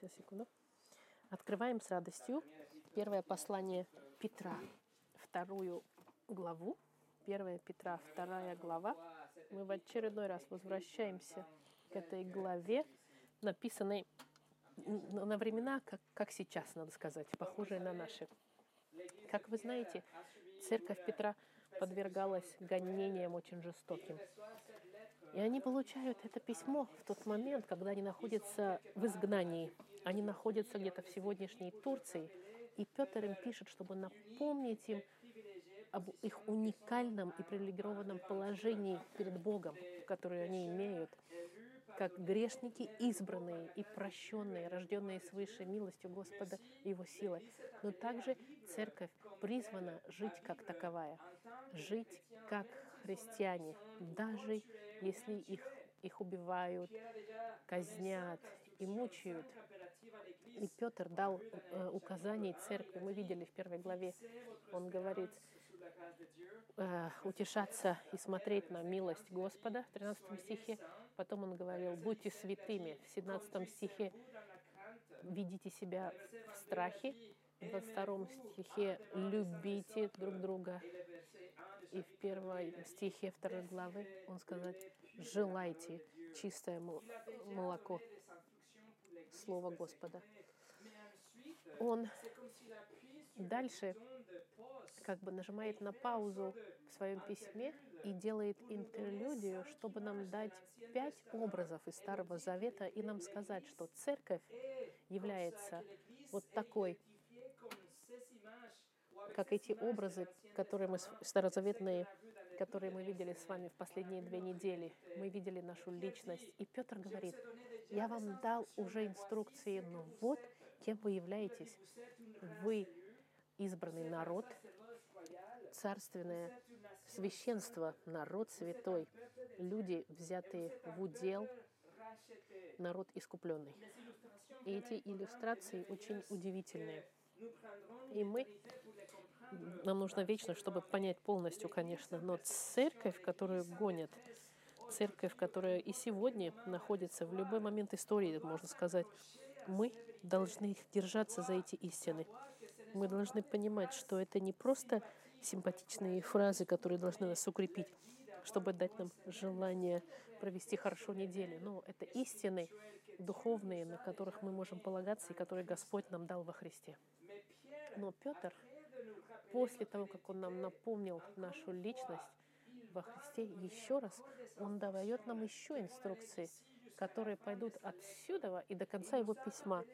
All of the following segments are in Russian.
Сейчас, секунду. Открываем с радостью первое послание Петра, вторую главу. Первое Петра, вторая глава. Мы в очередной раз возвращаемся к этой главе, написанной на времена, как, как сейчас, надо сказать, похожие на наши. Как вы знаете, церковь Петра подвергалась гонениям очень жестоким. И они получают это письмо в тот момент, когда они находятся в изгнании. Они находятся где-то в сегодняшней Турции. И Петр им пишет, чтобы напомнить им об их уникальном и привилегированном положении перед Богом, которое они имеют, как грешники избранные и прощенные, рожденные свыше милостью Господа и Его силой. Но также церковь призвана жить как таковая, жить как христиане, даже если их, их убивают, казнят и мучают. И Петр дал э, церкви. Мы видели в первой главе, он говорит, э, утешаться и смотреть на милость Господа в 13 стихе. Потом он говорил, будьте святыми. В 17 стихе ведите себя в страхе. В 22 стихе любите друг друга. И в первой стихе второй главы он сказал, желайте чистое молоко, Слово Господа. Он дальше как бы нажимает на паузу в своем письме и делает интерлюдию, чтобы нам дать пять образов из Старого Завета и нам сказать, что церковь является вот такой, как эти образы, которые мы старозаветные, которые мы видели с вами в последние две недели. Мы видели нашу личность. И Петр говорит, я вам дал уже инструкции, но вот кем вы являетесь. Вы избранный народ, царственное священство, народ святой, люди, взятые в удел, народ искупленный. И эти иллюстрации очень удивительные. И мы, нам нужно вечно, чтобы понять полностью, конечно, но церковь, которую гонят, церковь, которая и сегодня находится в любой момент истории, можно сказать, мы должны держаться за эти истины. Мы должны понимать, что это не просто симпатичные фразы, которые должны нас укрепить, чтобы дать нам желание провести хорошо неделю. Но это истины духовные, на которых мы можем полагаться и которые Господь нам дал во Христе. Но Петр, после того, как он нам напомнил нашу личность во Христе, еще раз он дает нам еще инструкции, которые пойдут отсюда и до конца его письма.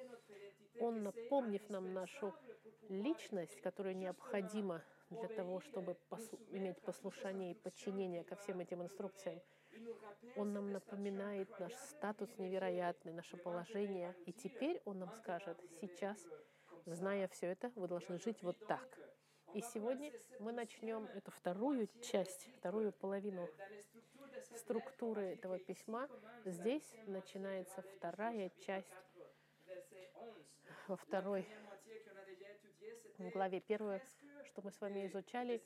Он, напомнив нам нашу личность, которая необходима для того, чтобы послу- иметь послушание и подчинение ко всем этим инструкциям, он нам напоминает наш статус невероятный, наше положение. И теперь он нам скажет, сейчас, зная все это, вы должны жить вот так. И сегодня мы начнем эту вторую часть, вторую половину структуры этого письма. Здесь начинается вторая часть во второй главе. Первое, что мы с вами изучали,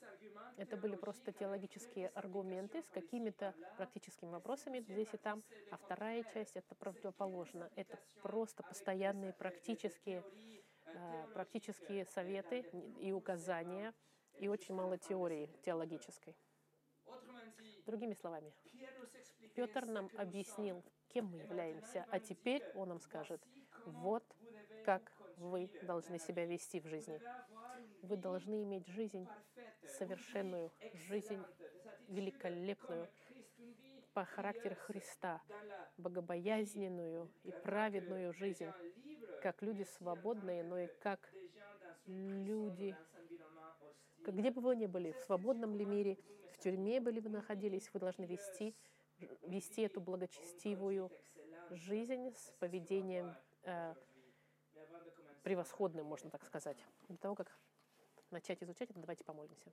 это были просто теологические аргументы с какими-то практическими вопросами здесь и там. А вторая часть — это противоположно. Это просто постоянные практические, практические советы и указания, и очень мало теории теологической. Другими словами, Петр нам объяснил, кем мы являемся, а теперь он нам скажет, вот как вы должны себя вести в жизни. Вы должны иметь жизнь совершенную, жизнь великолепную, по характеру Христа, богобоязненную и праведную жизнь, как люди свободные, но и как люди, как где бы вы ни были, в свободном ли мире, в тюрьме бы ли вы находились, вы должны вести, вести эту благочестивую жизнь с поведением э, превосходным, можно так сказать. Для того, как начать изучать это, давайте помолимся.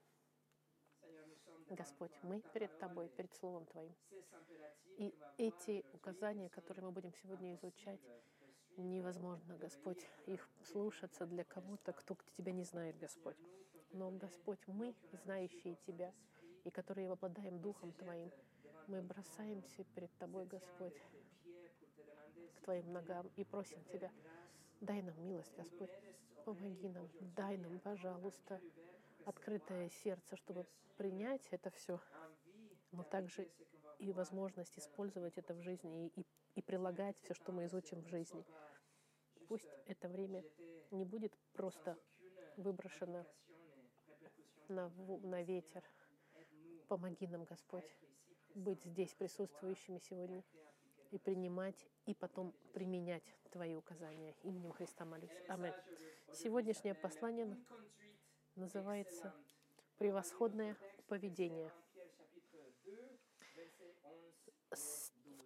Господь, мы перед Тобой, перед Словом Твоим. И эти указания, которые мы будем сегодня изучать, невозможно, Господь, их слушаться для кого-то, кто Тебя не знает, Господь. Но, Господь, мы, знающие Тебя, и которые обладаем Духом Твоим, мы бросаемся перед Тобой, Господь, Твоим ногам и просим Тебя, дай нам милость, Господь, помоги нам, дай нам, пожалуйста, открытое сердце, чтобы принять это все, но также и возможность использовать это в жизни и, и, и прилагать все, что мы изучим в жизни. Пусть это время не будет просто выброшено на, на ветер. Помоги нам, Господь, быть здесь присутствующими сегодня и принимать, и потом применять Твои указания. Именем Христа молюсь. Аминь. Сегодняшнее послание называется «Превосходное поведение».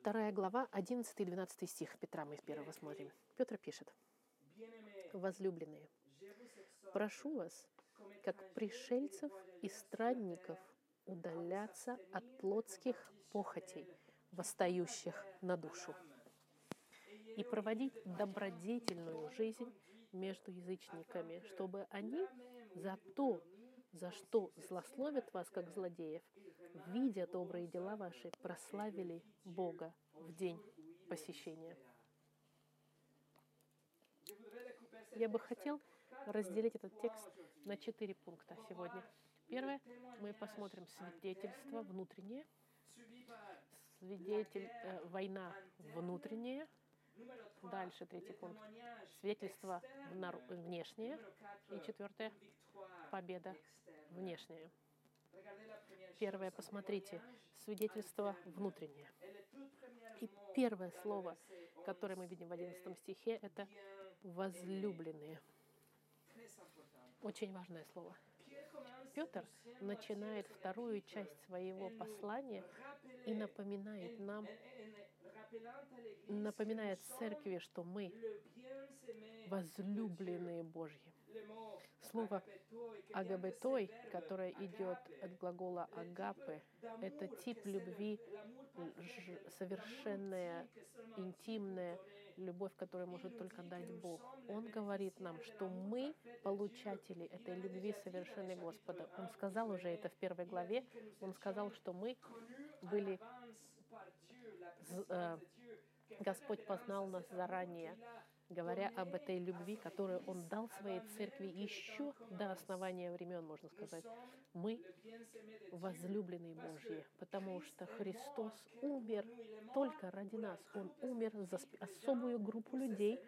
Вторая глава, 11 и 12 стих Петра мы первого смотрим. Петр пишет. «Возлюбленные, прошу вас, как пришельцев и странников, удаляться от плотских похотей, восстающих на душу, и проводить добродетельную жизнь между язычниками, чтобы они за то, за что злословят вас, как злодеев, видя добрые дела ваши, прославили Бога в день посещения. Я бы хотел разделить этот текст на четыре пункта сегодня. Первое, мы посмотрим свидетельство внутреннее, свидетель, э, война внутренняя, Дальше третий пункт. Свидетельство внешнее. И четвертое. Победа внешняя. Первое, посмотрите, свидетельство внутреннее. И первое слово, которое мы видим в 11 стихе, это возлюбленные. Очень важное слово. Петр начинает вторую часть своего послания и напоминает нам, напоминает церкви, что мы возлюбленные Божьи. Слово агабетой, которое идет от глагола агапы, это тип любви, совершенная, интимная любовь, которую может только дать Бог. Он говорит нам, что мы получатели этой любви совершенной Господа. Он сказал уже это в первой главе. Он сказал, что мы были э, Господь познал нас заранее говоря об этой любви, которую Он дал своей церкви еще до основания времен, можно сказать. Мы возлюбленные Божьи, потому что Христос умер только ради нас. Он умер за особую группу людей,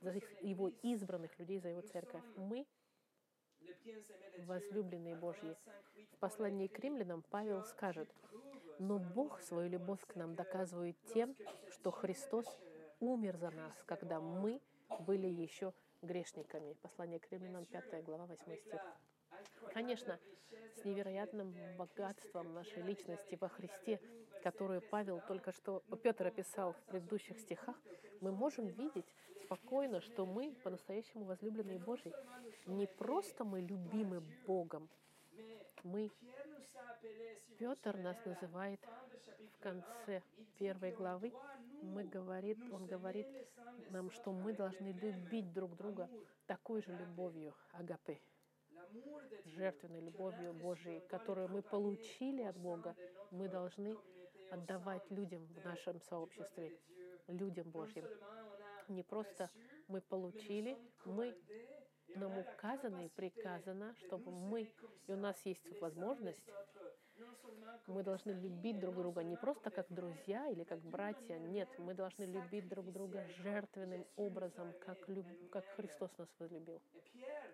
за Его избранных людей, за Его церковь. Мы возлюбленные Божьи. В послании к римлянам Павел скажет, но Бог свою любовь к нам доказывает тем, что Христос умер за нас, когда мы были еще грешниками. Послание к римлянам, 5 глава, 8 стих. Конечно, с невероятным богатством нашей личности во Христе, которую Павел только что, Петр описал в предыдущих стихах, мы можем видеть спокойно, что мы по-настоящему возлюбленные Божьи. Не просто мы любимы Богом, мы Петр нас называет в конце первой главы, мы говорит, он говорит нам, что мы должны любить друг друга такой же любовью, агапы, жертвенной любовью Божией, которую мы получили от Бога, мы должны отдавать людям в нашем сообществе, людям Божьим. Не просто мы получили, мы нам указано и приказано, чтобы мы, и у нас есть возможность мы должны любить друг друга не просто как друзья или как братья. Нет, мы должны любить друг друга жертвенным образом, как, люб... как Христос нас возлюбил.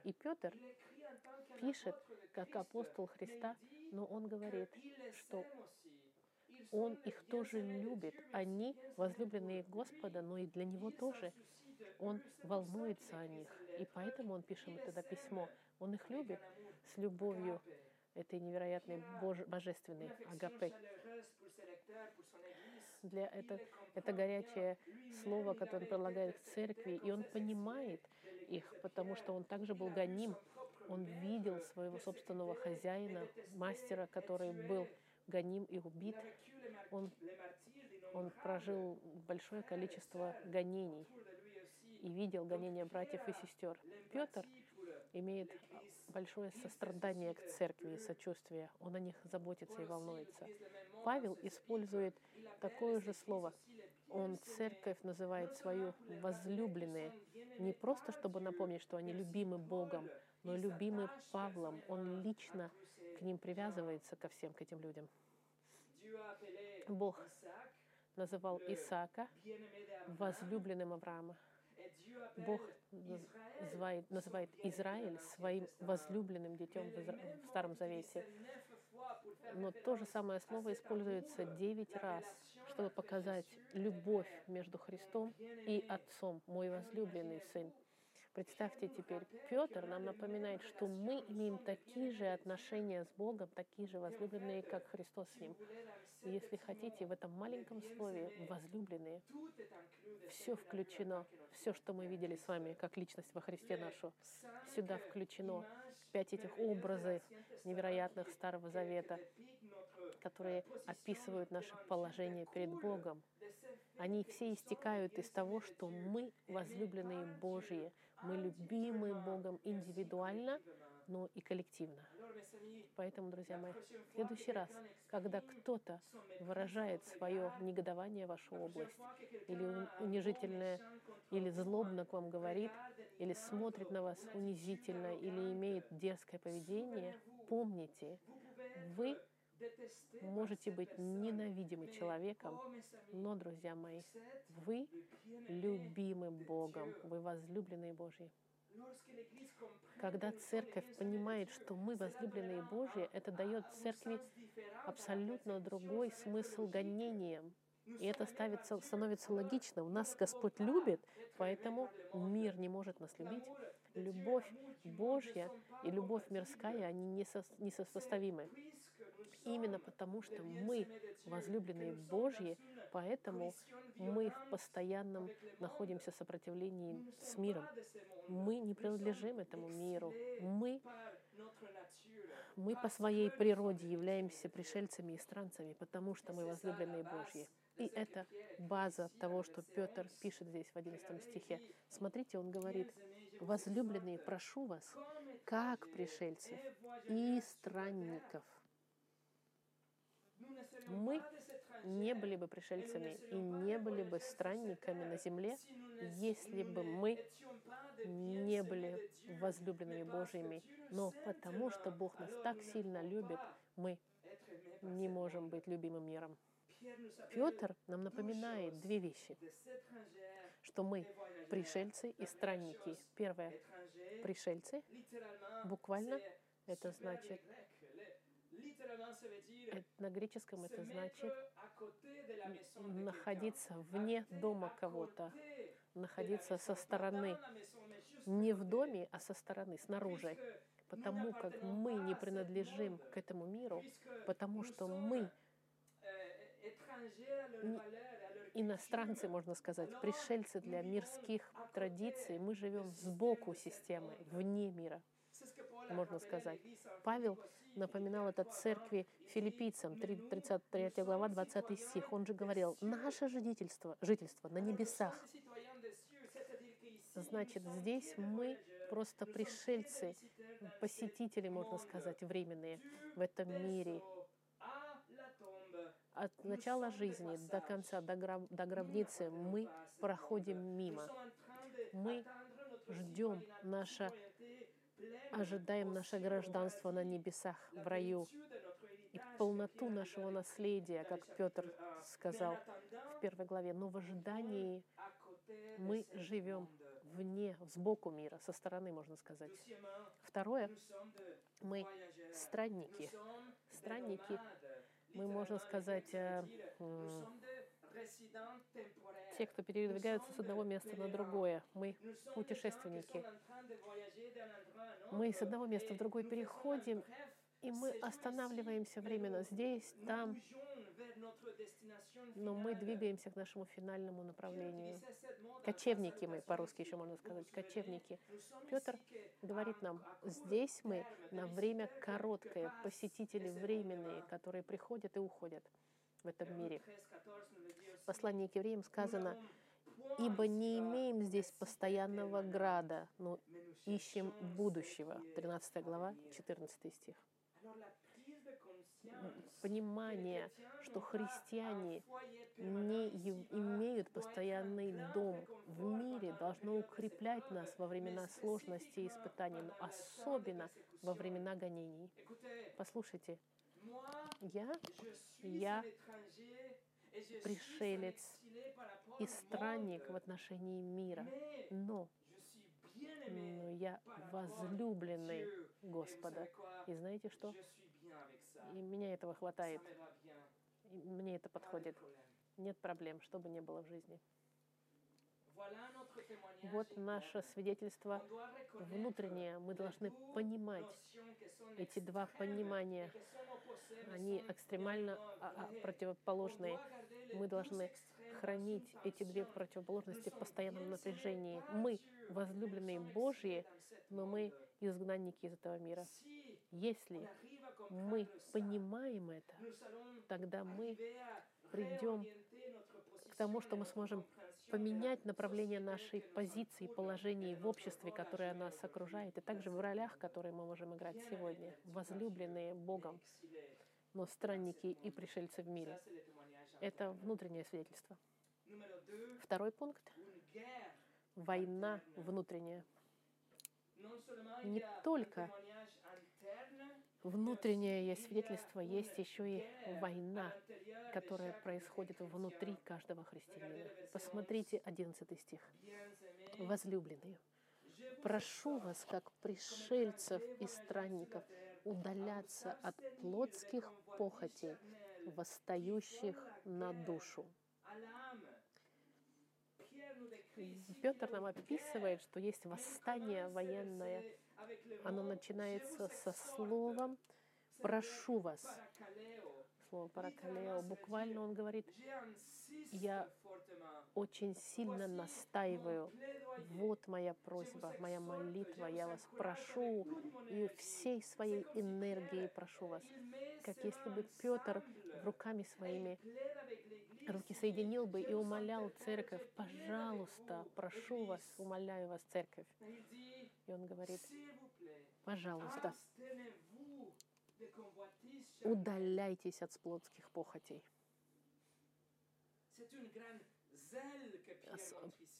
И Петр пишет, как апостол Христа, но он говорит, что он их тоже любит. Они возлюбленные Господа, но и для него тоже. Он волнуется о них. И поэтому он пишет это письмо. Он их любит с любовью этой невероятной бож, божественной агапе. Для это, это горячее слово, которое он предлагает к церкви, и он понимает их, потому что он также был гоним. Он видел своего собственного хозяина, мастера, который был гоним и убит. Он, он прожил большое количество гонений и видел гонения братьев и сестер. Петр имеет большое сострадание к церкви и сочувствие. Он о них заботится и волнуется. Павел использует такое же слово. Он церковь называет свою возлюбленные. Не просто, чтобы напомнить, что они любимы Богом, но любимы Павлом. Он лично к ним привязывается, ко всем, к этим людям. Бог называл Исаака возлюбленным Авраама. Бог называет, называет Израиль своим возлюбленным детем в, Изра... в Старом Завете. Но то же самое слово используется девять раз, чтобы показать любовь между Христом и Отцом, мой возлюбленный сын. Представьте теперь, Петр нам напоминает, что мы имеем такие же отношения с Богом, такие же возлюбленные, как Христос с Ним. И если хотите, в этом маленьком слове «возлюбленные» все включено, все, что мы видели с вами, как личность во Христе нашу, сюда включено пять этих образов невероятных Старого Завета, которые описывают наше положение перед Богом. Они все истекают из того, что мы возлюбленные Божьи, мы любимы Богом индивидуально, но и коллективно. Поэтому, друзья мои, в следующий раз, когда кто-то выражает свое негодование в вашу область, или унижительное, или злобно к вам говорит, или смотрит на вас унизительно, или имеет дерзкое поведение, помните, вы можете быть ненавидимы человеком, но, друзья мои, вы любимы Богом, вы возлюбленные Божьи. Когда церковь понимает, что мы возлюбленные Божьи, это дает церкви абсолютно другой смысл гонениям. И это ставится, становится логично. У Нас Господь любит, поэтому мир не может нас любить. Любовь Божья и любовь мирская, они несопоставимы. Именно потому, что мы возлюбленные Божьи, поэтому мы в постоянном находимся в сопротивлении с миром. Мы не принадлежим этому миру. Мы, мы по своей природе являемся пришельцами и странцами, потому что мы возлюбленные Божьи. И это база того, что Петр пишет здесь в 11 стихе. Смотрите, он говорит, «Возлюбленные, прошу вас, как пришельцев и странников, мы не были бы пришельцами и не были бы странниками на земле, если бы мы не были возлюбленными Божьими. Но потому что Бог нас так сильно любит, мы не можем быть любимым миром. Петр нам напоминает две вещи, что мы пришельцы и странники. Первое, пришельцы, буквально это значит на греческом это значит находиться вне дома кого-то, находиться со стороны. Не в доме, а со стороны, снаружи. Потому как мы не принадлежим к этому миру, потому что мы иностранцы, можно сказать, пришельцы для мирских традиций, мы живем сбоку системы, вне мира, можно сказать. Павел напоминал это церкви филиппийцам, 33 глава, 20 стих. Он же говорил, наше жительство, жительство на небесах. Значит, здесь мы просто пришельцы, посетители, можно сказать, временные в этом мире. От начала жизни до конца, до, гроб, до гробницы мы проходим мимо. Мы ждем наше ожидаем наше гражданство на небесах, в раю, и полноту нашего наследия, как Петр сказал в первой главе. Но в ожидании мы живем вне, сбоку мира, со стороны, можно сказать. Второе, мы странники. Странники, мы, можно сказать, э, те, кто передвигаются с одного места на другое. Мы путешественники. Мы с одного места в другой переходим, и мы останавливаемся временно здесь, там, но мы двигаемся к нашему финальному направлению. Кочевники мы, по-русски еще можно сказать, кочевники. Петр говорит нам, здесь мы на время короткое, посетители временные, которые приходят и уходят в этом мире. Послании к евреям сказано, «Ибо не имеем здесь постоянного града, но ищем будущего. 13 глава, 14 стих. понимание, что христиане не имеют постоянный дом в мире, должно укреплять нас во времена сложности и испытаний, но особенно во времена гонений. Послушайте, я, я пришелец и странник в отношении мира, но, но я возлюбленный Господа. И знаете что? И меня этого хватает. И мне это подходит. Нет проблем, что бы ни было в жизни. Вот наше свидетельство внутреннее. Мы должны понимать эти два понимания. Они экстремально а, а, противоположные. Мы должны хранить эти две противоположности в постоянном напряжении. Мы возлюбленные Божьи, но мы изгнанники из этого мира. Если мы понимаем это, тогда мы придем к тому, что мы сможем поменять направление нашей позиции, положения в обществе, которое нас окружает, и также в ролях, которые мы можем играть сегодня, возлюбленные Богом, но странники и пришельцы в мире. Это внутреннее свидетельство. Второй пункт — война внутренняя. Не только внутреннее есть свидетельство, есть еще и война, которая происходит внутри каждого христианина. Посмотрите 11 стих. Возлюбленные, прошу вас, как пришельцев и странников, удаляться от плотских похотей, восстающих на душу. Петр нам описывает, что есть восстание военное, оно начинается со словом «прошу вас». Слово «паракалео». Буквально он говорит, я очень сильно настаиваю. Вот моя просьба, моя молитва. Я вас прошу и всей своей энергией прошу вас. Как если бы Петр руками своими руки соединил бы и умолял церковь, пожалуйста, прошу вас, умоляю вас, церковь. И он говорит, пожалуйста, удаляйтесь от сплотских похотей.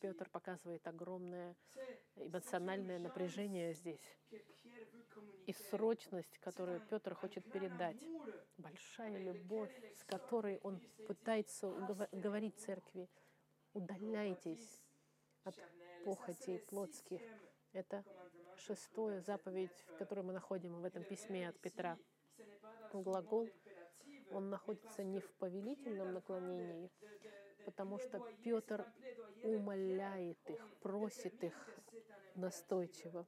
Петр показывает огромное эмоциональное напряжение здесь и срочность, которую Петр хочет передать. Большая любовь, с которой он пытается говорить церкви. Удаляйтесь от похотей плотских. Это шестое заповедь, которую мы находим в этом письме от Петра. Глагол, он находится не в повелительном наклонении, потому что Петр умоляет их, просит их настойчиво.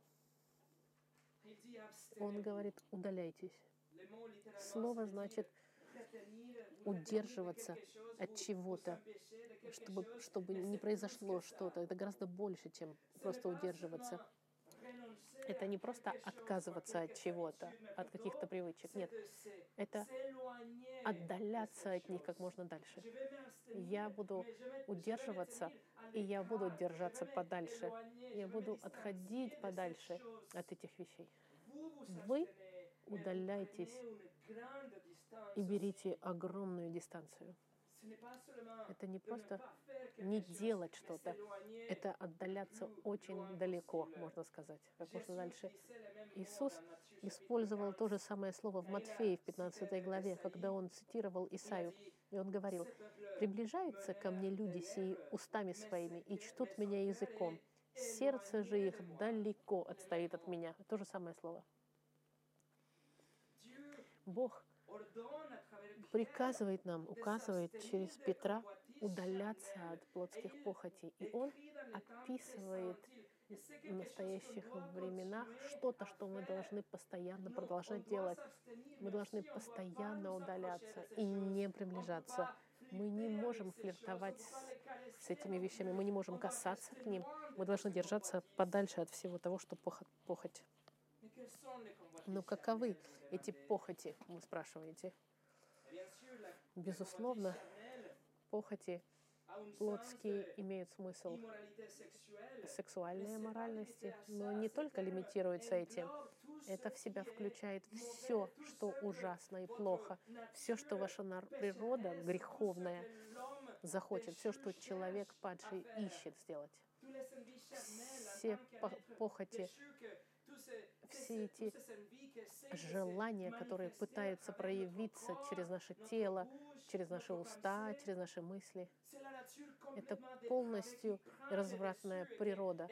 Он говорит, удаляйтесь. Слово значит удерживаться от чего-то, чтобы, чтобы не произошло что-то. Это гораздо больше, чем просто удерживаться. Это не просто отказываться от чего-то, от каких-то привычек. Нет, это отдаляться от них как можно дальше. Я буду удерживаться, и я буду держаться подальше. Я буду отходить подальше от этих вещей. Вы удаляйтесь и берите огромную дистанцию. Это не просто не делать что-то, это отдаляться очень далеко, можно сказать, как можно дальше. Иисус использовал то же самое слово в Матфея в 15 главе, когда он цитировал Исаию, и он говорил, «Приближаются ко мне люди сии устами своими и чтут меня языком, сердце же их далеко отстоит от меня». То же самое слово. Бог приказывает нам, указывает через Петра удаляться от плотских похотей. И он описывает в настоящих временах что-то, что мы должны постоянно продолжать делать. Мы должны постоянно удаляться и не приближаться. Мы не можем флиртовать с, с этими вещами, мы не можем касаться к ним. Мы должны держаться подальше от всего того, что похоть. Но каковы эти похоти, вы спрашиваете? Безусловно, похоти плотские имеют смысл сексуальной моральности, но не только лимитируется этим. Это в себя включает все, что ужасно и плохо, все, что ваша природа греховная захочет, все, что человек падший ищет сделать. Все похоти, все эти желания, которые пытаются проявиться через наше тело, через наши уста, через наши мысли. Это полностью развратная природа,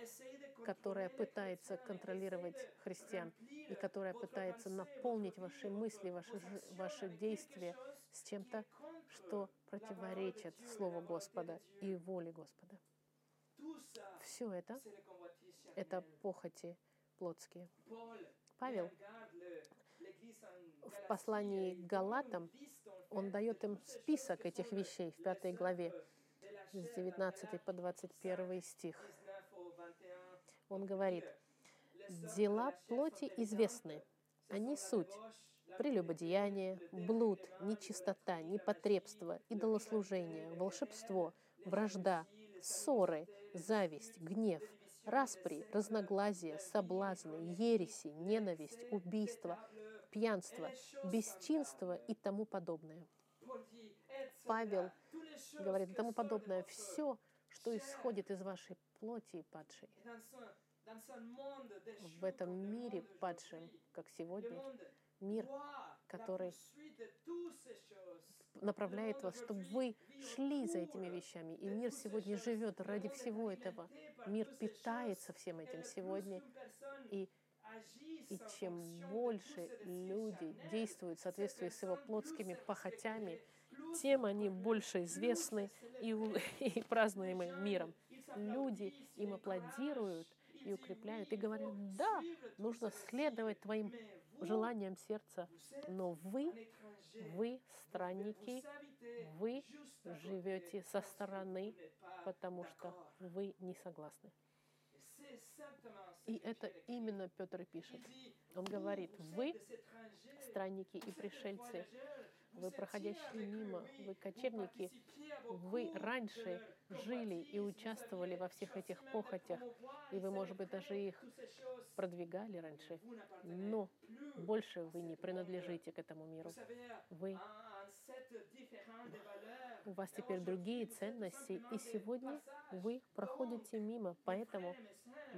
которая пытается контролировать христиан и которая пытается наполнить ваши мысли, ваши, ваши действия с чем-то, что противоречит Слову Господа и воле Господа. Все это — это похоти плотские. Павел в послании к Галатам, он дает им список этих вещей в пятой главе, с 19 по 21 стих. Он говорит, «Дела плоти известны. Они суть прелюбодеяние, блуд, нечистота, непотребство, идолослужение, волшебство, вражда, ссоры, зависть, гнев, распри, разногласия, соблазны, ереси, ненависть, убийство, пьянство, бесчинство и тому подобное. Павел говорит, тому подобное, все, что исходит из вашей плоти и падшей. В этом мире падшем, как сегодня, мир, который направляет вас, чтобы вы шли за этими вещами. И мир сегодня живет ради всего этого. Мир питается всем этим сегодня. И, и чем больше люди действуют в соответствии с его плотскими похотями, тем они больше известны и, и празднуемы миром. Люди им аплодируют и укрепляют, и говорят, да, нужно следовать твоим желанием сердца, но вы, вы странники, вы живете со стороны, потому что вы не согласны. И это именно Петр пишет. Он говорит, вы, странники и пришельцы, вы проходящие мимо, вы кочевники, вы раньше жили и участвовали во всех этих похотях, и вы, может быть, даже их продвигали раньше, но больше вы не принадлежите к этому миру. Вы у вас теперь другие ценности, и сегодня вы проходите мимо. Поэтому,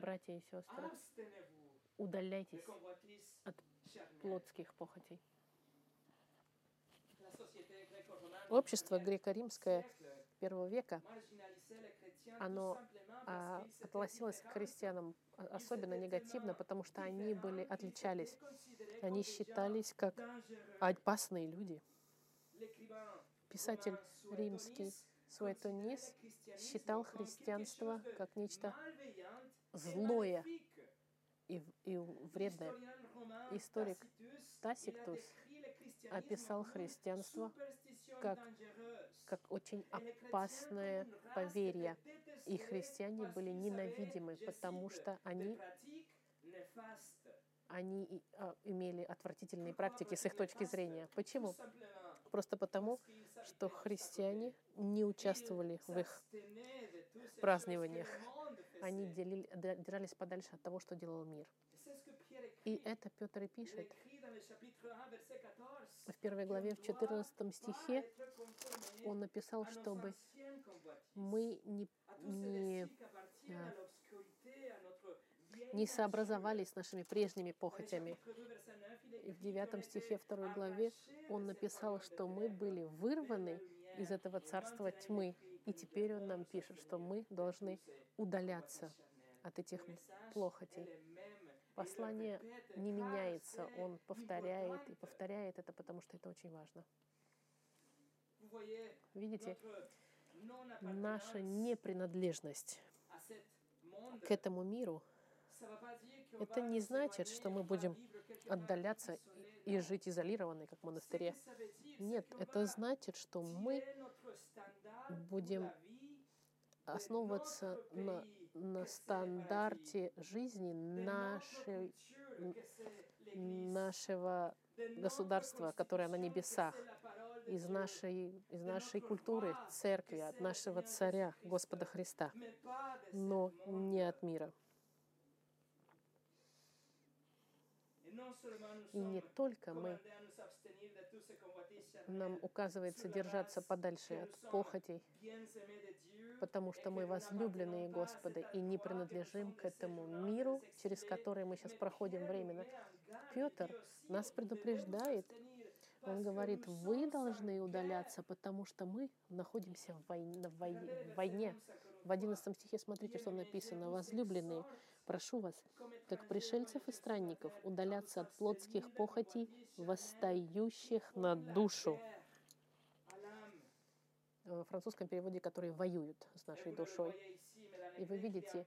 братья и сестры, удаляйтесь от плотских похотей. Общество греко-римское первого века, оно а, относилось к христианам особенно негативно, потому что они были, отличались. Они считались как опасные люди. Писатель римский Суэтонис считал христианство как нечто злое и, и вредное. Историк Тасиктус описал христианство как, как очень опасное поверье. И христиане были ненавидимы, потому что они, они а, имели отвратительные практики с их точки зрения. Почему? Просто потому, что христиане не участвовали в их празднованиях. Они делили, держались подальше от того, что делал мир. И это Петр и пишет в первой главе, в 14 стихе, он написал, чтобы мы не, не, не сообразовались с нашими прежними похотями. И в 9 стихе 2 главе он написал, что мы были вырваны из этого царства тьмы. И теперь он нам пишет, что мы должны удаляться от этих плохотей. Послание не меняется, он повторяет и повторяет это, потому что это очень важно. Видите, наша непринадлежность к этому миру, это не значит, что мы будем отдаляться и жить изолированно, как в монастыре. Нет, это значит, что мы будем основываться на на стандарте жизни нашей, нашего государства, которое на небесах. из нашей, из нашей культуры, церкви, от нашего царя, Господа Христа, но не от мира. И не только мы, нам указывается держаться подальше от похотей, потому что мы возлюбленные Господа и не принадлежим к этому миру, через который мы сейчас проходим временно. Петр нас предупреждает, он говорит, вы должны удаляться, потому что мы находимся в войне. В войне. В 11 стихе смотрите, что написано. «Возлюбленные, прошу вас, как пришельцев и странников, удаляться от плотских похотей, восстающих на душу». В французском переводе, которые воюют с нашей душой. И вы видите,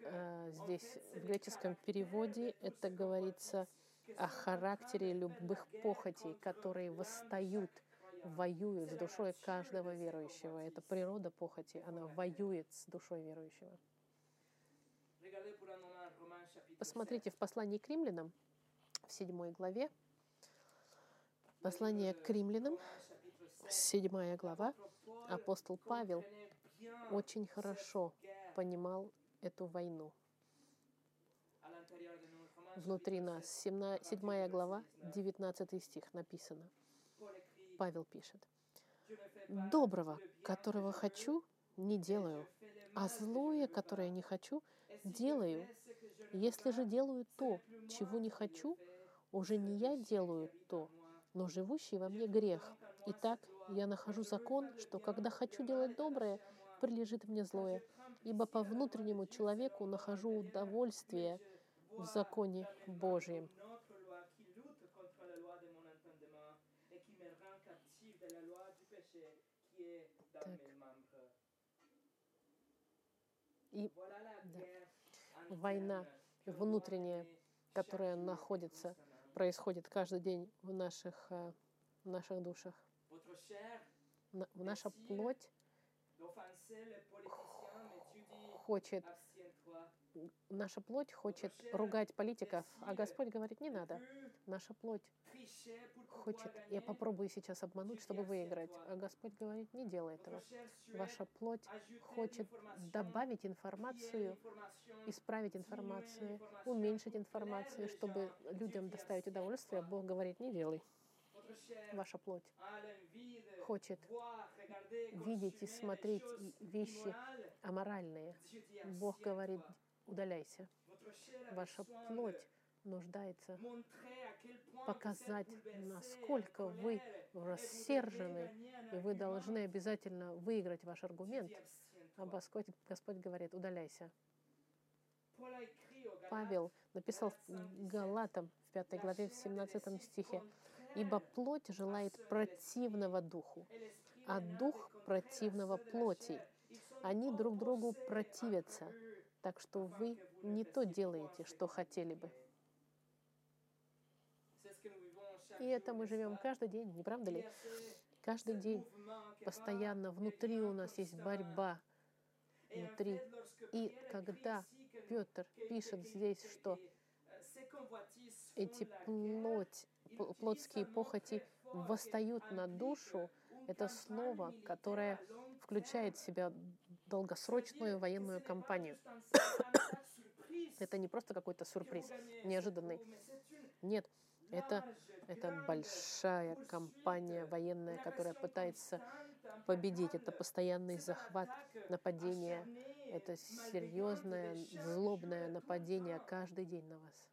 э, здесь в греческом переводе это говорится о характере любых похотей, которые восстают, воюют с душой каждого верующего. Это природа похоти, она воюет с душой верующего. Посмотрите в послании к римлянам, в седьмой главе, послание к римлянам, седьмая глава, апостол Павел очень хорошо понимал эту войну внутри нас. Седьмая глава, 19 стих написано. Павел пишет. «Доброго, которого хочу, не делаю, а злое, которое не хочу, делаю. Если же делаю то, чего не хочу, уже не я делаю то, но живущий во мне грех. Итак, я нахожу закон, что когда хочу делать доброе, прилежит мне злое. Ибо по внутреннему человеку нахожу удовольствие – в законе Божьем. Так. И. война внутренняя, которая находится, происходит каждый день в наших, э, в наших душах. Наша плоть хочет наша плоть хочет ругать политиков, а Господь говорит, не надо. Наша плоть хочет, я попробую сейчас обмануть, чтобы выиграть. А Господь говорит, не делай этого. Ваша плоть хочет добавить информацию, исправить информацию, уменьшить информацию, чтобы людям доставить удовольствие. А Бог говорит, не делай. Ваша плоть хочет видеть и смотреть вещи аморальные. Бог говорит, удаляйся. Ваша плоть нуждается показать, насколько вы рассержены, и вы должны обязательно выиграть ваш аргумент. А Господь, Господь говорит, удаляйся. Павел написал Галатам в 5 главе, в 17 стихе, «Ибо плоть желает противного духу, а дух противного плоти. Они друг другу противятся, так что вы не то делаете, что хотели бы. И это мы живем каждый день, не правда ли? Каждый день постоянно внутри у нас есть борьба. Внутри. И когда Петр пишет здесь, что эти плоть, плотские похоти восстают на душу, это слово, которое включает в себя долгосрочную военную кампанию. это не просто какой-то сюрприз, неожиданный. Нет, это, это большая кампания военная, которая пытается победить. Это постоянный захват, нападение. Это серьезное, злобное нападение каждый день на вас.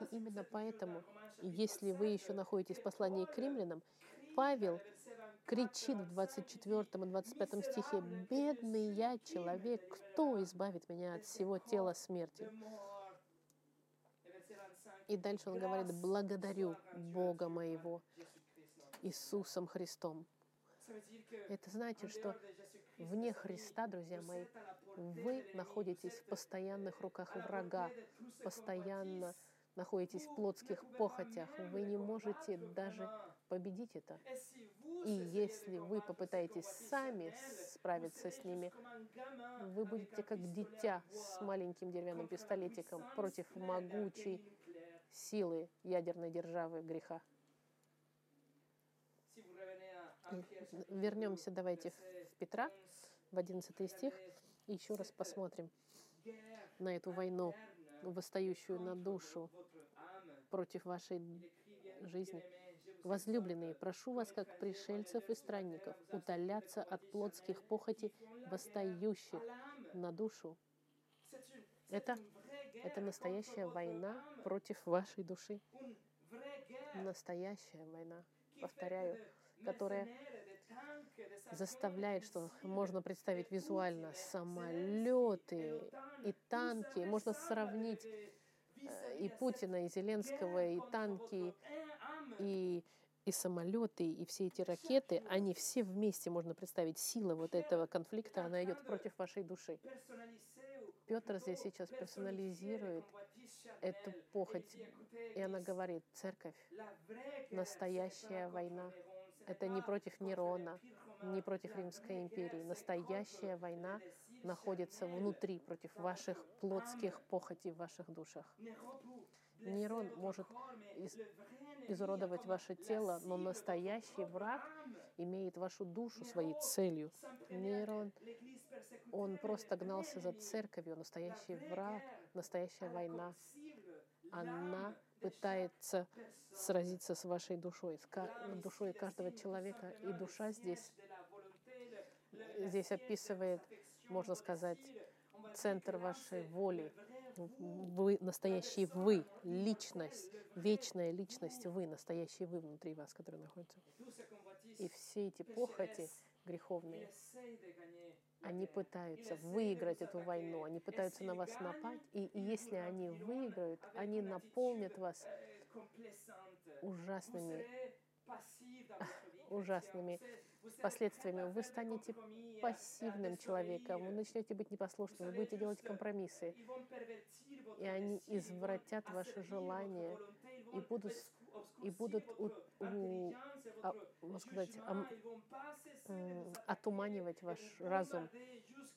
И именно поэтому, если вы еще находитесь в послании к римлянам, Павел кричит в 24 и 25 стихе, «Бедный я человек, кто избавит меня от всего тела смерти?» И дальше он говорит, «Благодарю Бога моего Иисусом Христом». Это значит, что вне Христа, друзья мои, вы находитесь в постоянных руках врага, постоянно находитесь в плотских похотях. Вы не можете даже победить это. И если вы попытаетесь сами справиться с ними, вы будете как дитя с маленьким деревянным пистолетиком против могучей силы ядерной державы греха. Вернемся давайте в Петра, в 11 стих, и еще раз посмотрим на эту войну, восстающую на душу против вашей жизни. Возлюбленные, прошу вас, как пришельцев и странников, удаляться от плотских похотей, восстающих на душу. Это, это настоящая война против вашей души. Настоящая война, повторяю, которая заставляет, что можно представить визуально самолеты и танки. Можно сравнить э, и Путина, и Зеленского, и танки, и, и самолеты, и все эти ракеты, они все вместе, можно представить, сила вот этого конфликта, она идет против вашей души. Петр здесь сейчас персонализирует эту похоть, и она говорит, церковь, настоящая война, это не против Нерона, не против Римской империи. Настоящая война находится внутри, против ваших плотских похотей в ваших душах. Нерон может изуродовать ваше тело, но настоящий враг имеет вашу душу своей целью. Нерон, он просто гнался за церковью. Настоящий враг, настоящая война, она пытается сразиться с вашей душой, с душой каждого человека. И душа здесь, здесь описывает, можно сказать, центр вашей воли. Вы, настоящий вы, личность, вечная личность вы, настоящий вы внутри вас, который находится. И все эти похоти греховные, они пытаются выиграть эту войну, они пытаются на вас напасть, и, если они выиграют, они наполнят вас ужасными, ужасными последствиями. Вы станете пассивным человеком, вы начнете быть непослушным, вы будете делать компромиссы, и они извратят ваши желания и будут, и будут у, у, а, можно сказать, а, отуманивать ваш разум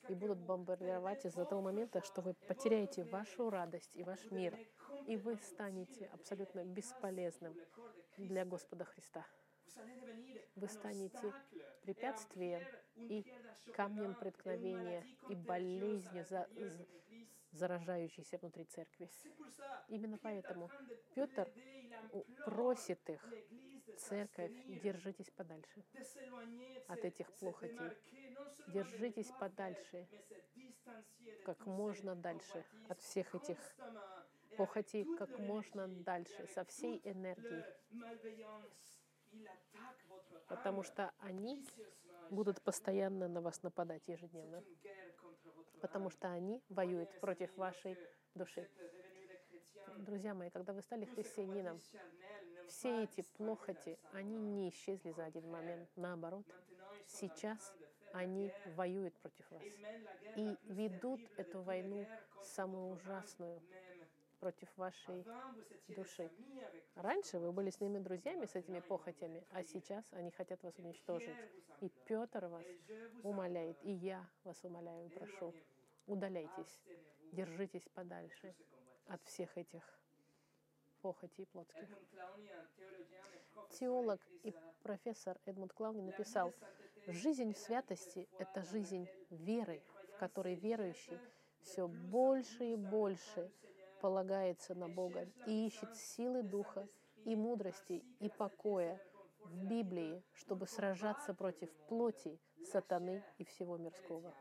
и будут бомбардировать из-за того момента, что вы потеряете вашу радость и ваш мир, и вы станете абсолютно бесполезным для Господа Христа. Вы станете препятствием и камнем преткновения и болезнью, за, заражающейся внутри церкви. Именно поэтому Петр просит их, церковь, держитесь подальше от этих плохотей. Держитесь подальше, как можно дальше от всех этих похотей, как можно дальше, со всей энергией. Потому что они будут постоянно на вас нападать ежедневно. Потому что они воюют против вашей души. Друзья мои, когда вы стали христианином, все эти плохоти, они не исчезли за один момент. Наоборот, сейчас они воюют против вас и ведут эту войну самую ужасную против вашей души. Раньше вы были с ними друзьями, с этими похотями, а сейчас они хотят вас уничтожить. И Петр вас умоляет, и я вас умоляю и прошу, удаляйтесь, держитесь подальше от всех этих похотей плотских. Теолог и профессор Эдмунд Клауни написал, жизнь в святости — это жизнь веры, в которой верующий все больше и больше полагается на Бога и ищет силы духа и мудрости и покоя в Библии, чтобы сражаться против плоти, сатаны и всего мирского.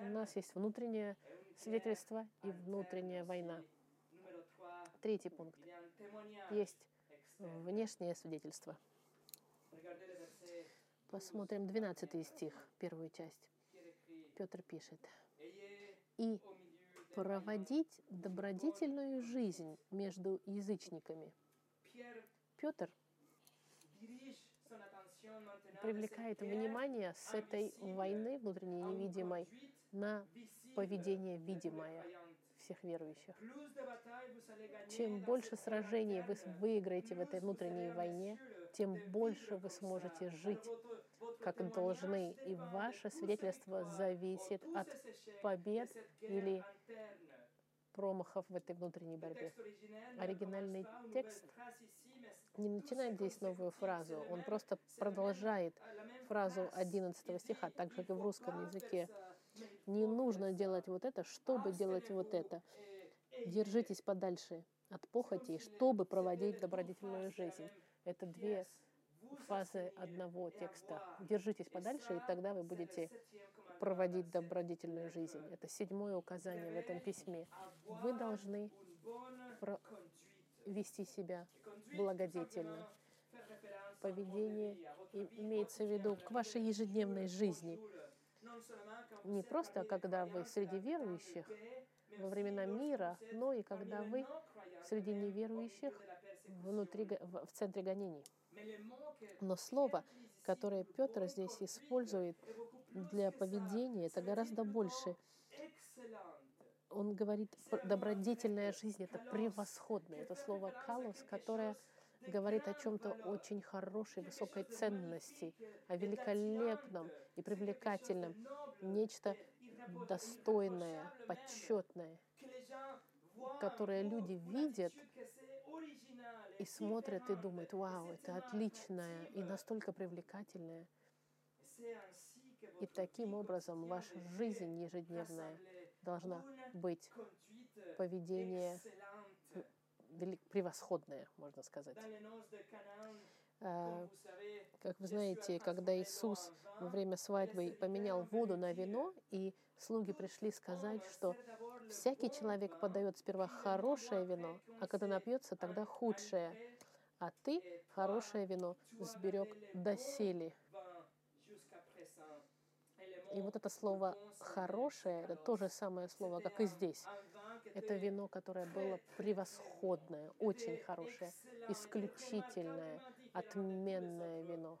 У нас есть внутреннее свидетельство и внутренняя война. Третий пункт. Есть внешнее свидетельство. Посмотрим 12 стих, первую часть. Петр пишет. «И проводить добродетельную жизнь между язычниками». Петр привлекает внимание с этой войны внутренней невидимой на поведение видимое всех верующих. Чем больше сражений вы выиграете в этой внутренней войне, тем больше вы сможете жить как должны. И ваше свидетельство зависит от побед или промахов в этой внутренней борьбе. Оригинальный текст не начинает здесь новую фразу, он просто продолжает фразу 11 стиха, так же, как и в русском языке. Не нужно делать вот это, чтобы делать вот это. Держитесь подальше от похоти, чтобы проводить добродетельную жизнь. Это две фазы одного текста. Держитесь подальше, и тогда вы будете проводить добродетельную жизнь. Это седьмое указание в этом письме. Вы должны вести себя благодетельно. Поведение имеется в виду к вашей ежедневной жизни. Не просто, когда вы среди верующих во времена мира, но и когда вы среди неверующих внутри, в центре гонений. Но слово, которое Петр здесь использует для поведения, это гораздо больше. Он говорит, добродетельная жизнь — это превосходное. Это слово «калос», которое говорит о чем-то очень хорошей, высокой ценности, о великолепном и привлекательном, нечто достойное, почетное, которое люди видят и смотрят и думают, вау, это отличное и настолько привлекательное. И таким образом ваша жизнь ежедневная должна быть поведение превосходное, можно сказать. А, как вы знаете, когда Иисус во время свадьбы поменял воду на вино, и слуги пришли сказать, что всякий человек подает сперва хорошее вино, а когда напьется, тогда худшее. А ты хорошее вино сберег доселе. И вот это слово «хорошее» — это то же самое слово, как и здесь. Это вино, которое было превосходное, очень хорошее, исключительное, отменное вино.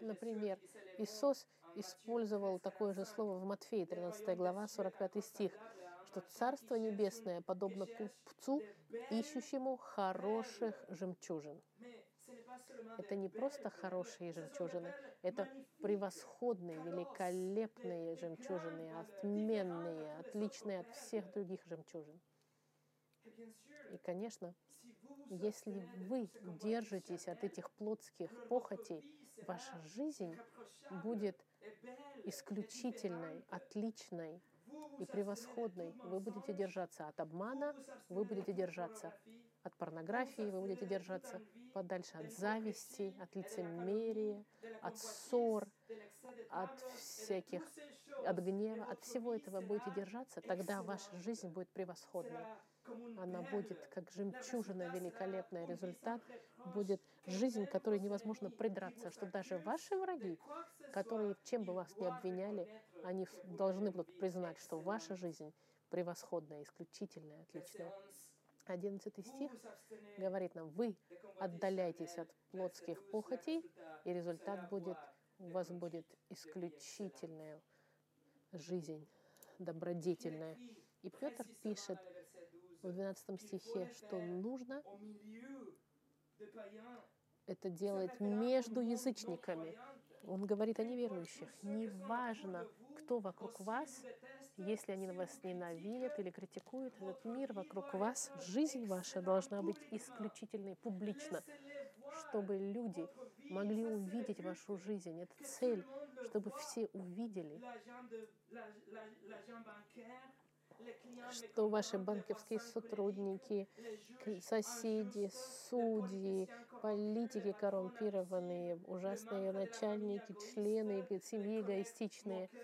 Например, Иисус использовал такое же слово в Матфея, 13 глава, 45 стих, что Царство Небесное подобно купцу, ищущему хороших жемчужин. Это не просто хорошие жемчужины, это превосходные, великолепные жемчужины, отменные, отличные от всех других жемчужин. И, конечно, если вы держитесь от этих плотских похотей, ваша жизнь будет исключительной, отличной и превосходной. Вы будете держаться от обмана, вы будете держаться от порнографии, вы будете держаться подальше от зависти, от лицемерия, от ссор, от всяких, от гнева, от всего этого будете держаться, тогда ваша жизнь будет превосходной. Она будет как жемчужина великолепная. Результат будет жизнь, которой невозможно придраться, что даже ваши враги, которые чем бы вас ни обвиняли, они должны будут признать, что ваша жизнь превосходная, исключительная, отличная. 11 стих говорит нам, вы отдаляйтесь от плотских похотей, и результат будет, у вас будет исключительная жизнь, добродетельная. И Петр пишет в 12 стихе, что нужно это делать между язычниками. Он говорит о неверующих. Неважно, кто вокруг вас, если они вас ненавидят или критикуют, этот мир вокруг вас, жизнь ваша должна быть исключительной, публично, чтобы люди могли увидеть вашу жизнь. Это цель, чтобы все увидели, что ваши банковские сотрудники, соседи, судьи, политики коррумпированные, ужасные начальники, члены семьи эгоистичные —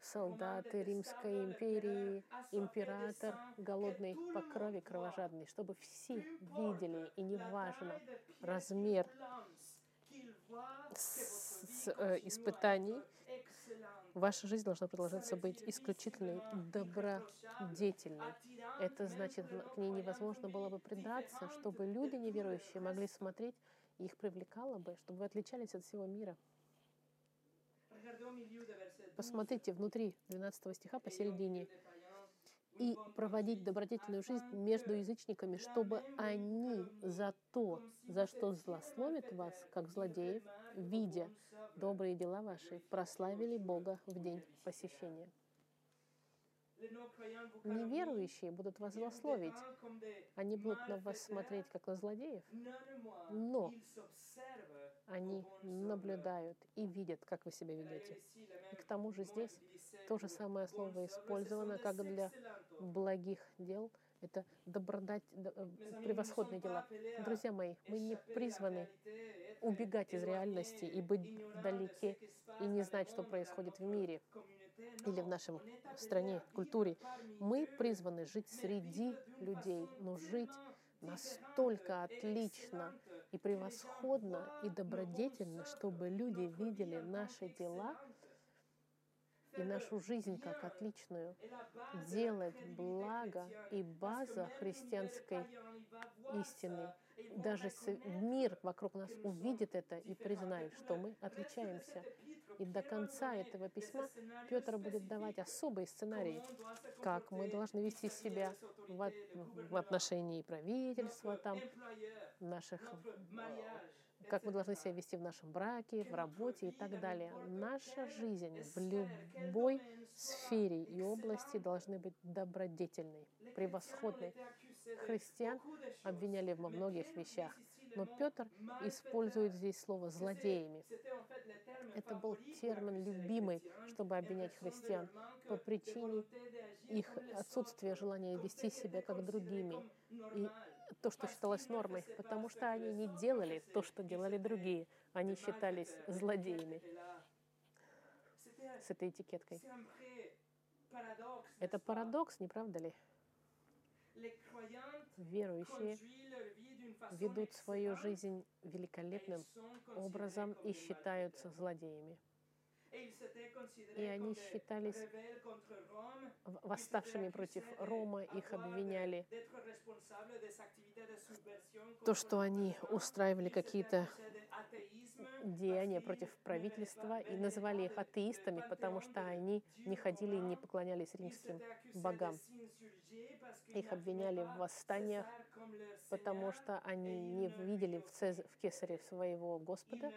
солдаты Римской империи, император, голодный по крови, кровожадный, чтобы все видели, и неважно размер с, с, э, испытаний, ваша жизнь должна продолжаться быть исключительной, добродетельной. Это значит, к ней невозможно было бы предаться, чтобы люди неверующие могли смотреть, и их привлекало бы, чтобы вы отличались от всего мира. Посмотрите внутри 12 стиха посередине. и проводить добродетельную жизнь между язычниками, чтобы они за то, за что злословят вас, как злодеев, видя добрые дела ваши, прославили Бога в день посещения. Неверующие будут вас злословить. Они будут на вас смотреть, как на злодеев. Но они наблюдают и видят, как вы себя ведете. И к тому же здесь то же самое слово использовано как для благих дел. Это добродать, э, превосходные дела. Друзья мои, мы не призваны убегать из реальности и быть вдалеке и не знать, что происходит в мире или в нашем стране, культуре. Мы призваны жить среди людей, но жить настолько отлично и превосходно и добродетельно, чтобы люди видели наши дела и нашу жизнь как отличную, делать благо и база христианской истины. Даже мир вокруг нас увидит это и признает, что мы отличаемся. И до конца этого письма Петр будет давать особые сценарии, как мы должны вести себя в отношении правительства, там, наших, как мы должны себя вести в нашем браке, в работе и так далее. Наша жизнь в любой сфере и области должны быть добродетельной, превосходной. Христиан обвиняли во многих вещах, но Петр использует здесь слово «злодеями». Это был термин любимый, чтобы обвинять христиан по причине их отсутствия желания вести себя как другими. И то, что считалось нормой, потому что они не делали то, что делали другие. Они считались злодеями с этой этикеткой. Это парадокс, не правда ли? Верующие ведут свою жизнь великолепным образом и считаются злодеями. И они считались восставшими против Рома, их обвиняли. то, что они устраивали какие-то деяния против правительства и называли их атеистами, потому что они не ходили и не поклонялись римским богам. Их обвиняли в восстаниях, потому что они не видели в, Цез... в Кесаре своего Господа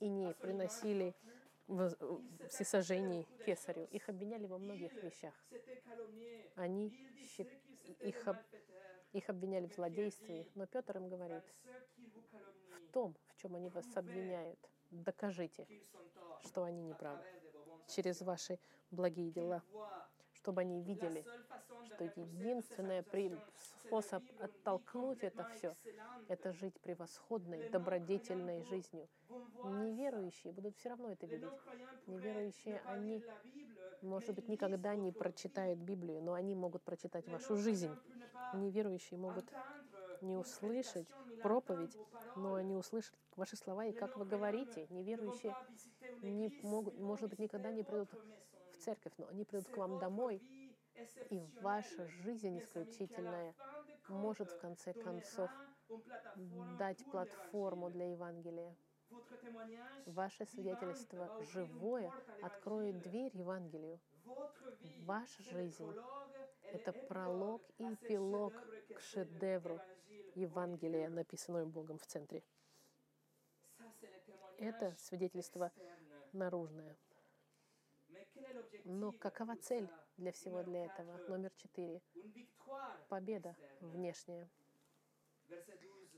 и не приносили всесожжений Кесарю. Их обвиняли во многих вещах. Они их, об... их обвиняли в злодействе, но Петр им говорит, в том, в чем они вас обвиняют, докажите, что они неправы через ваши благие дела чтобы они видели, что единственный способ оттолкнуть это все, это жить превосходной, добродетельной жизнью. Неверующие будут все равно это видеть. Неверующие, они, может быть, никогда не прочитают Библию, но они могут прочитать вашу жизнь. Неверующие могут не услышать проповедь, но они услышат ваши слова и как вы говорите. Неверующие не могут, может быть, никогда не придут церковь, но они придут к вам домой, и ваша жизнь исключительная может в конце концов дать платформу для Евангелия. Ваше свидетельство живое откроет дверь Евангелию. Ваша жизнь — это пролог и эпилог к шедевру Евангелия, написанного Богом в центре. Это свидетельство наружное. Но какова цель для всего для этого? Номер четыре. Победа внешняя.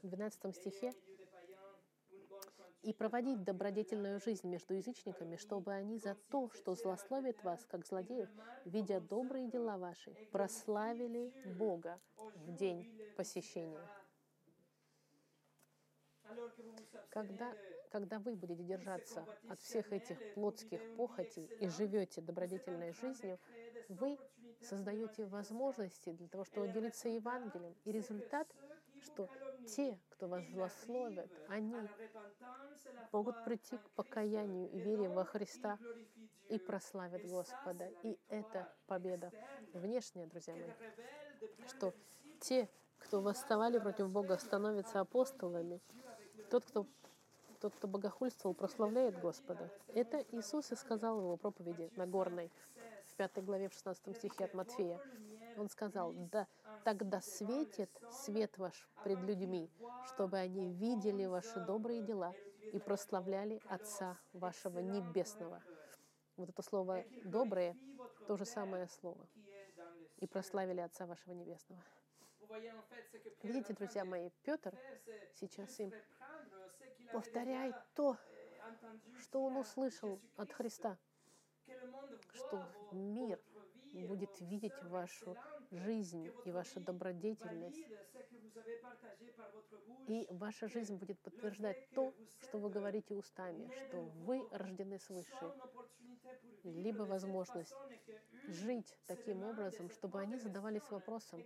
В 12 стихе и проводить добродетельную жизнь между язычниками, чтобы они за то, что злословит вас, как злодеев, видя добрые дела ваши, прославили Бога в день посещения. Когда когда вы будете держаться от всех этих плотских похотей и живете добродетельной жизнью, вы создаете возможности для того, чтобы делиться Евангелием. И результат, что те, кто вас злословят, они могут прийти к покаянию и вере во Христа и прославят Господа. И это победа внешняя, друзья мои, что те, кто восставали против Бога, становятся апостолами. Тот, кто тот, кто богохульствовал, прославляет Господа. Это Иисус и сказал в его проповеди Нагорной. пятой главе, в 16 стихе от Матфея. Он сказал, да, тогда светит свет ваш пред людьми, чтобы они видели ваши добрые дела и прославляли Отца вашего Небесного. Вот это слово «доброе» — то же самое слово. И прославили Отца вашего Небесного. Видите, друзья мои, Петр сейчас им повторяет то, что он услышал от Христа, что мир будет видеть вашу жизнь и вашу добродетельность. И ваша жизнь будет подтверждать то, что вы говорите устами, что вы рождены свыше. Либо возможность жить таким образом, чтобы они задавались вопросом,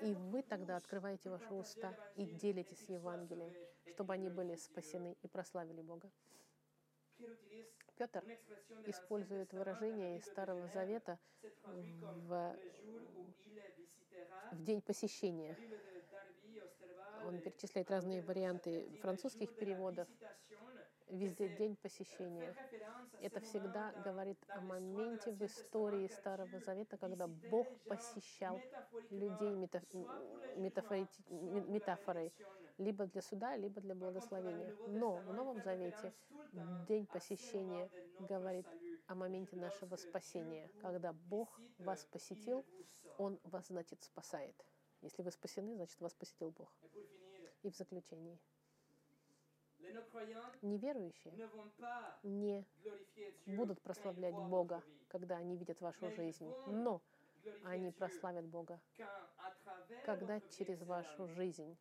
и вы тогда открываете ваши уста и делитесь Евангелием, чтобы они были спасены и прославили Бога. Петр использует выражение из Старого Завета в, в день посещения. Он перечисляет разные варианты французских переводов. Везде день посещения. Это всегда говорит о моменте в истории Старого Завета, когда Бог посещал людей метафорой либо для суда, либо для благословения. Но в Новом Завете день посещения говорит о моменте нашего спасения. Когда Бог вас посетил, Он вас, значит, спасает. Если вы спасены, значит, вас посетил Бог. И в заключении. Неверующие не будут прославлять Бога, когда они видят вашу жизнь, но они прославят Бога, когда через вашу жизнь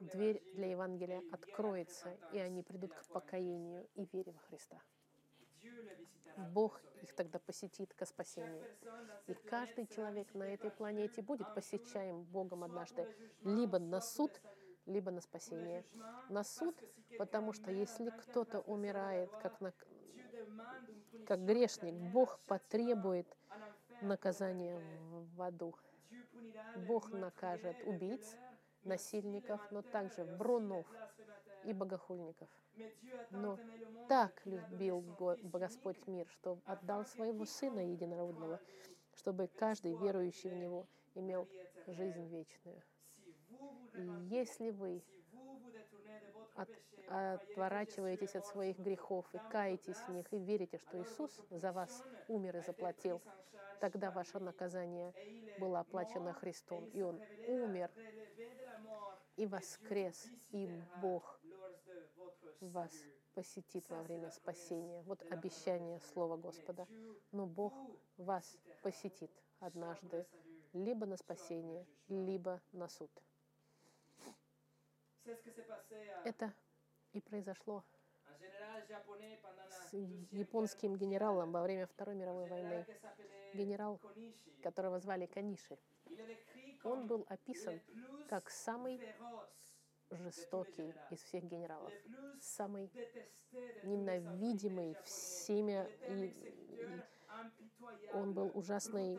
дверь для Евангелия откроется, и они придут к покаянию и вере во Христа. Бог их тогда посетит ко спасению. И каждый человек на этой планете будет посещаем Богом однажды либо на суд, либо на спасение. На суд, потому что если кто-то умирает как, на, как грешник, Бог потребует наказания в аду. Бог накажет убийц, насильников, но также врунов и богохульников. Но так любил Господь мир, что отдал своего Сына Единородного, чтобы каждый верующий в Него имел жизнь вечную. И если вы от, отворачиваетесь от своих грехов и каетесь в них, и верите, что Иисус за вас умер и заплатил, тогда ваше наказание было оплачено Христом, и Он умер и воскрес, и Бог вас посетит во время спасения. Вот обещание Слова Господа. Но Бог вас посетит однажды либо на спасение, либо на суд. Это и произошло с японским генералом во время Второй мировой войны. Генерал, которого звали Каниши. Он был описан как самый жестокий из всех генералов, самый ненавидимый всеми. И, и он был ужасный,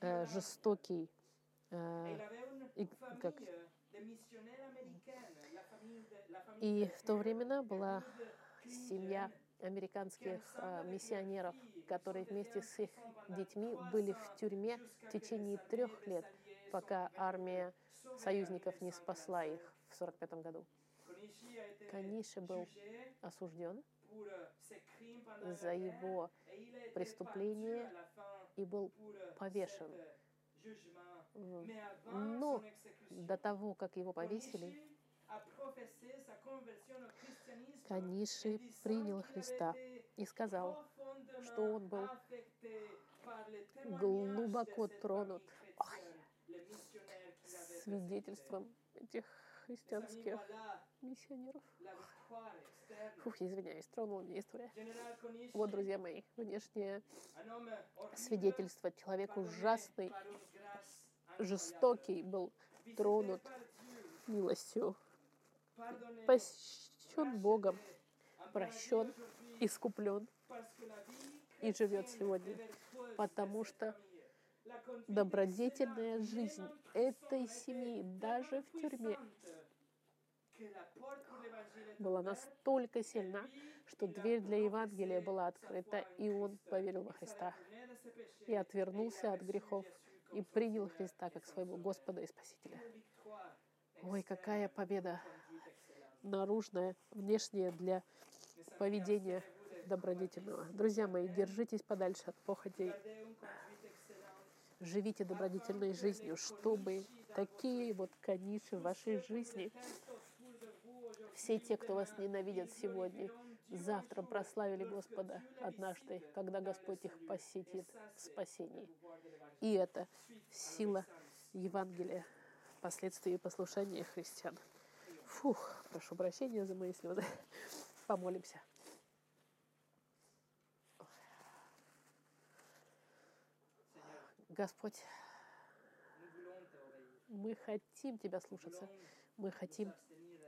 э, жестокий, э, и, как, и в то времена была семья американских э, миссионеров, которые вместе с их детьми были в тюрьме в течение трех лет, пока армия союзников не спасла их в 1945 году. Каниши был осужден за его преступление и был повешен. Но до того, как его повесили, Каниши принял Христа и сказал, что он был глубоко тронут свидетельством этих христианских миссионеров. Фух, извиняюсь, тронула меня история. Вот, друзья мои, внешнее свидетельство. Человек ужасный, жестокий был тронут милостью, пощен Богом, прощен, искуплен и живет сегодня, потому что добродетельная жизнь этой семьи даже в тюрьме была настолько сильна, что дверь для Евангелия была открыта, и он поверил во Христа и отвернулся от грехов и принял Христа как своего Господа и Спасителя. Ой, какая победа наружная, внешняя для поведения добродетельного. Друзья мои, держитесь подальше от похотей. Живите добродетельной жизнью, чтобы такие вот каниши в вашей жизни, все те, кто вас ненавидят сегодня, завтра прославили Господа однажды, когда Господь их посетит в спасении. И это сила Евангелия, последствия послушания христиан. Фух, прошу прощения за мои слезы. Помолимся. Господь, мы хотим Тебя слушаться. Мы хотим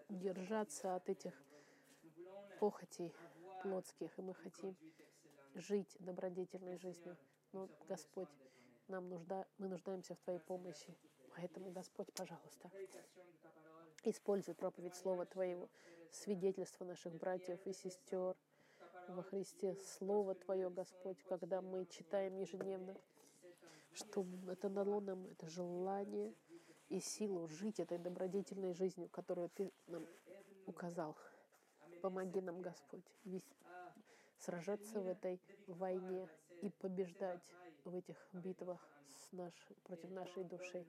держаться от этих похотей плотских, и мы хотим жить добродетельной жизнью. Но, Господь, нам нужда, мы нуждаемся в Твоей помощи. Поэтому, Господь, пожалуйста, используй проповедь Слова Твоего, свидетельство наших братьев и сестер во Христе, Слово Твое, Господь, когда мы читаем ежедневно, чтобы это дало нам это желание и силу жить этой добродетельной жизнью, которую Ты нам указал. Помоги нам, Господь, сражаться в этой войне и побеждать в этих битвах с наш, против нашей души.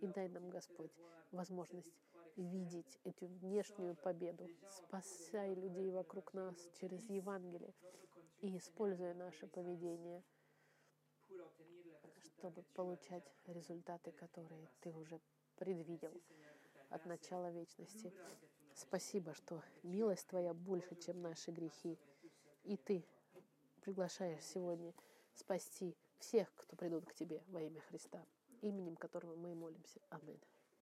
И дай нам, Господь, возможность видеть эту внешнюю победу, спасая людей вокруг нас через Евангелие и используя наше поведение – чтобы получать результаты, которые ты уже предвидел от начала вечности. Спасибо, что милость Твоя больше, чем наши грехи. И Ты приглашаешь сегодня спасти всех, кто придут к Тебе во имя Христа, именем которого мы молимся. Аминь.